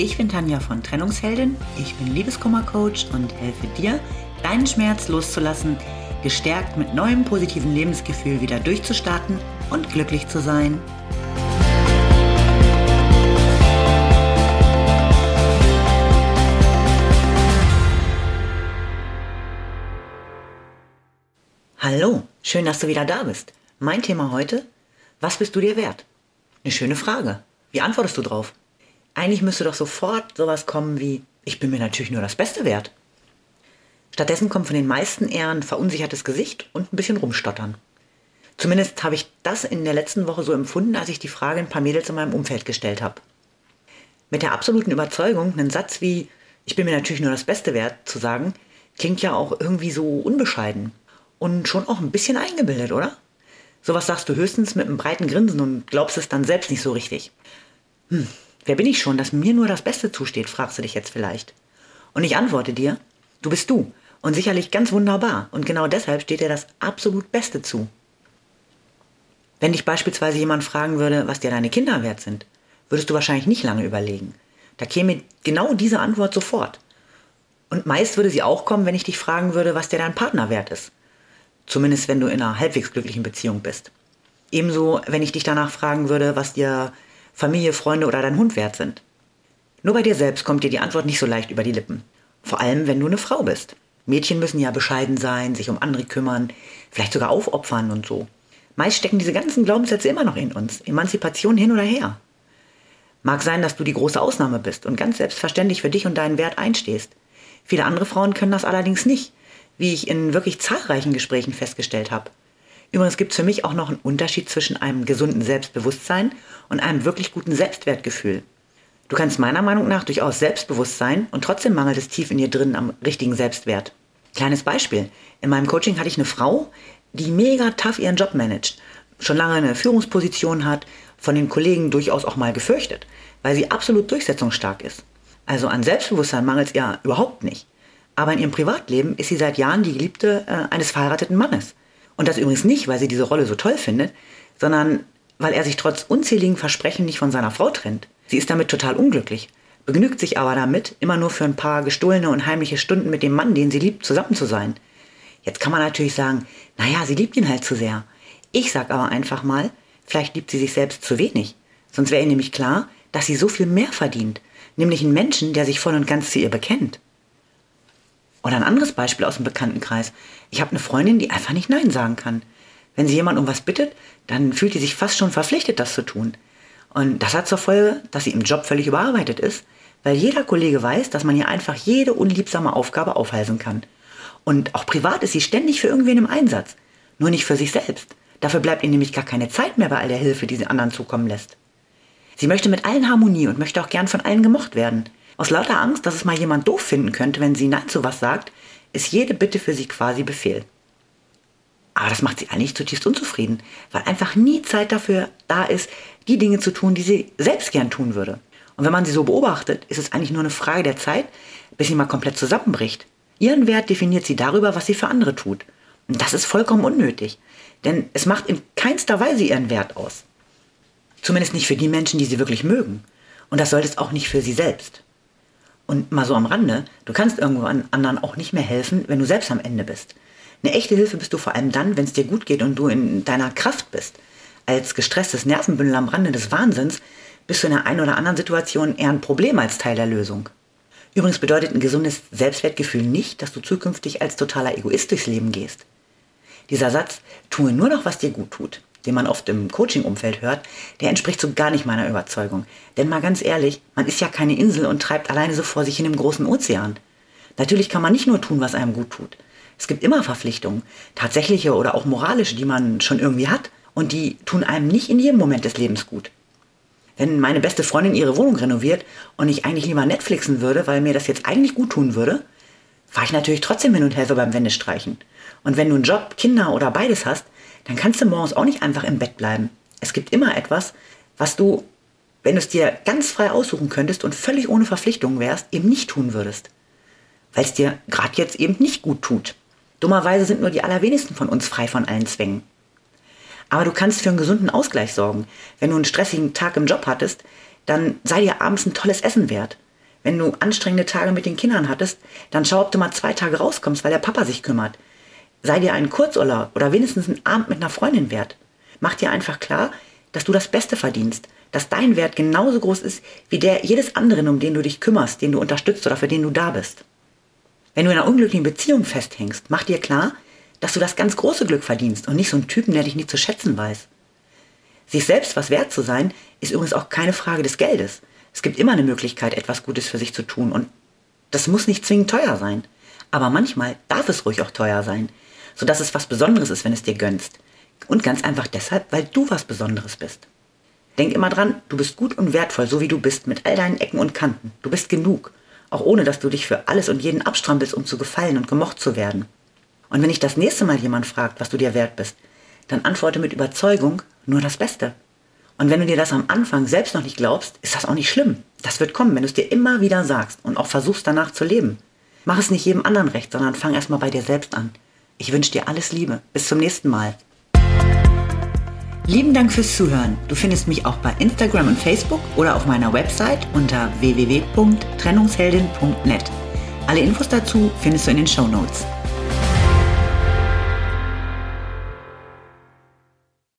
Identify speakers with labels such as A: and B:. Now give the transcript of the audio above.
A: Ich bin Tanja von Trennungsheldin, ich bin Liebeskummercoach und helfe dir, deinen Schmerz loszulassen, gestärkt mit neuem positiven Lebensgefühl wieder durchzustarten und glücklich zu sein. Hallo, schön, dass du wieder da bist. Mein Thema heute, was bist du dir wert? Eine schöne Frage. Wie antwortest du drauf? Eigentlich müsste doch sofort sowas kommen wie, ich bin mir natürlich nur das Beste wert. Stattdessen kommt von den meisten eher ein verunsichertes Gesicht und ein bisschen rumstottern. Zumindest habe ich das in der letzten Woche so empfunden, als ich die Frage ein paar Mädels in meinem Umfeld gestellt habe. Mit der absoluten Überzeugung, einen Satz wie, ich bin mir natürlich nur das Beste wert zu sagen, klingt ja auch irgendwie so unbescheiden. Und schon auch ein bisschen eingebildet, oder? Sowas sagst du höchstens mit einem breiten Grinsen und glaubst es dann selbst nicht so richtig. Hm, Wer bin ich schon, dass mir nur das Beste zusteht, fragst du dich jetzt vielleicht. Und ich antworte dir, du bist du und sicherlich ganz wunderbar und genau deshalb steht dir das absolut Beste zu. Wenn dich beispielsweise jemand fragen würde, was dir deine Kinder wert sind, würdest du wahrscheinlich nicht lange überlegen. Da käme genau diese Antwort sofort. Und meist würde sie auch kommen, wenn ich dich fragen würde, was dir dein Partner wert ist. Zumindest wenn du in einer halbwegs glücklichen Beziehung bist. Ebenso, wenn ich dich danach fragen würde, was dir Familie, Freunde oder dein Hund wert sind. Nur bei dir selbst kommt dir die Antwort nicht so leicht über die Lippen. Vor allem, wenn du eine Frau bist. Mädchen müssen ja bescheiden sein, sich um andere kümmern, vielleicht sogar aufopfern und so. Meist stecken diese ganzen Glaubenssätze immer noch in uns. Emanzipation hin oder her. Mag sein, dass du die große Ausnahme bist und ganz selbstverständlich für dich und deinen Wert einstehst. Viele andere Frauen können das allerdings nicht, wie ich in wirklich zahlreichen Gesprächen festgestellt habe. Übrigens gibt es für mich auch noch einen Unterschied zwischen einem gesunden Selbstbewusstsein und einem wirklich guten Selbstwertgefühl. Du kannst meiner Meinung nach durchaus selbstbewusst sein und trotzdem mangelt es tief in dir drin am richtigen Selbstwert. Kleines Beispiel. In meinem Coaching hatte ich eine Frau, die mega tough ihren Job managt, schon lange eine Führungsposition hat, von den Kollegen durchaus auch mal gefürchtet, weil sie absolut durchsetzungsstark ist. Also an Selbstbewusstsein mangelt es ihr überhaupt nicht. Aber in ihrem Privatleben ist sie seit Jahren die Geliebte äh, eines verheirateten Mannes. Und das übrigens nicht, weil sie diese Rolle so toll findet, sondern weil er sich trotz unzähligen Versprechen nicht von seiner Frau trennt. Sie ist damit total unglücklich, begnügt sich aber damit, immer nur für ein paar gestohlene und heimliche Stunden mit dem Mann, den sie liebt, zusammen zu sein. Jetzt kann man natürlich sagen, naja, sie liebt ihn halt zu sehr. Ich sag aber einfach mal, vielleicht liebt sie sich selbst zu wenig. Sonst wäre ihr nämlich klar, dass sie so viel mehr verdient, nämlich einen Menschen, der sich voll und ganz zu ihr bekennt. Oder ein anderes Beispiel aus dem Bekanntenkreis. Ich habe eine Freundin, die einfach nicht Nein sagen kann. Wenn sie jemand um was bittet, dann fühlt sie sich fast schon verpflichtet, das zu tun. Und das hat zur Folge, dass sie im Job völlig überarbeitet ist, weil jeder Kollege weiß, dass man ihr einfach jede unliebsame Aufgabe aufhalsen kann. Und auch privat ist sie ständig für irgendwen im Einsatz, nur nicht für sich selbst. Dafür bleibt ihr nämlich gar keine Zeit mehr bei all der Hilfe, die sie anderen zukommen lässt. Sie möchte mit allen Harmonie und möchte auch gern von allen gemocht werden. Aus lauter Angst, dass es mal jemand doof finden könnte, wenn sie Nein zu was sagt, ist jede Bitte für sie quasi Befehl. Aber das macht sie eigentlich zutiefst unzufrieden, weil einfach nie Zeit dafür da ist, die Dinge zu tun, die sie selbst gern tun würde. Und wenn man sie so beobachtet, ist es eigentlich nur eine Frage der Zeit, bis sie mal komplett zusammenbricht. Ihren Wert definiert sie darüber, was sie für andere tut. Und das ist vollkommen unnötig, denn es macht in keinster Weise ihren Wert aus. Zumindest nicht für die Menschen, die sie wirklich mögen. Und das sollte es auch nicht für sie selbst. Und mal so am Rande, du kannst irgendwann anderen auch nicht mehr helfen, wenn du selbst am Ende bist. Eine echte Hilfe bist du vor allem dann, wenn es dir gut geht und du in deiner Kraft bist. Als gestresstes Nervenbündel am Rande des Wahnsinns bist du in der einen oder anderen Situation eher ein Problem als Teil der Lösung. Übrigens bedeutet ein gesundes Selbstwertgefühl nicht, dass du zukünftig als totaler Egoist durchs Leben gehst. Dieser Satz, tue nur noch, was dir gut tut, den man oft im Coaching-Umfeld hört, der entspricht so gar nicht meiner Überzeugung. Denn mal ganz ehrlich, man ist ja keine Insel und treibt alleine so vor sich hin im großen Ozean. Natürlich kann man nicht nur tun, was einem gut tut. Es gibt immer Verpflichtungen, tatsächliche oder auch moralische, die man schon irgendwie hat und die tun einem nicht in jedem Moment des Lebens gut. Wenn meine beste Freundin ihre Wohnung renoviert und ich eigentlich lieber Netflixen würde, weil mir das jetzt eigentlich gut tun würde, fahre ich natürlich trotzdem hin und helfe beim Wendestreichen. Und wenn du einen Job, Kinder oder beides hast, dann kannst du morgens auch nicht einfach im Bett bleiben. Es gibt immer etwas, was du, wenn du es dir ganz frei aussuchen könntest und völlig ohne Verpflichtungen wärst, eben nicht tun würdest. Weil es dir gerade jetzt eben nicht gut tut. Dummerweise sind nur die allerwenigsten von uns frei von allen Zwängen. Aber du kannst für einen gesunden Ausgleich sorgen. Wenn du einen stressigen Tag im Job hattest, dann sei dir abends ein tolles Essen wert. Wenn du anstrengende Tage mit den Kindern hattest, dann schau, ob du mal zwei Tage rauskommst, weil der Papa sich kümmert. Sei dir einen Kurzurlaub oder wenigstens einen Abend mit einer Freundin wert. Mach dir einfach klar, dass du das Beste verdienst, dass dein Wert genauso groß ist wie der jedes anderen, um den du dich kümmerst, den du unterstützt oder für den du da bist. Wenn du in einer unglücklichen Beziehung festhängst, mach dir klar, dass du das ganz große Glück verdienst und nicht so einen Typen, der dich nicht zu schätzen weiß. Sich selbst was wert zu sein, ist übrigens auch keine Frage des Geldes. Es gibt immer eine Möglichkeit, etwas Gutes für sich zu tun und das muss nicht zwingend teuer sein. Aber manchmal darf es ruhig auch teuer sein, sodass es was Besonderes ist, wenn es dir gönnst. Und ganz einfach deshalb, weil du was Besonderes bist. Denk immer dran, du bist gut und wertvoll, so wie du bist, mit all deinen Ecken und Kanten. Du bist genug, auch ohne dass du dich für alles und jeden abstrampelst, um zu gefallen und gemocht zu werden. Und wenn dich das nächste Mal jemand fragt, was du dir wert bist, dann antworte mit Überzeugung nur das Beste. Und wenn du dir das am Anfang selbst noch nicht glaubst, ist das auch nicht schlimm. Das wird kommen, wenn du es dir immer wieder sagst und auch versuchst danach zu leben. Mach es nicht jedem anderen recht, sondern fang erstmal bei dir selbst an. Ich wünsche dir alles Liebe. Bis zum nächsten Mal. Lieben Dank fürs Zuhören. Du findest mich auch bei Instagram und Facebook oder auf meiner Website unter www.trennungsheldin.net. Alle Infos dazu findest du in den Show Notes.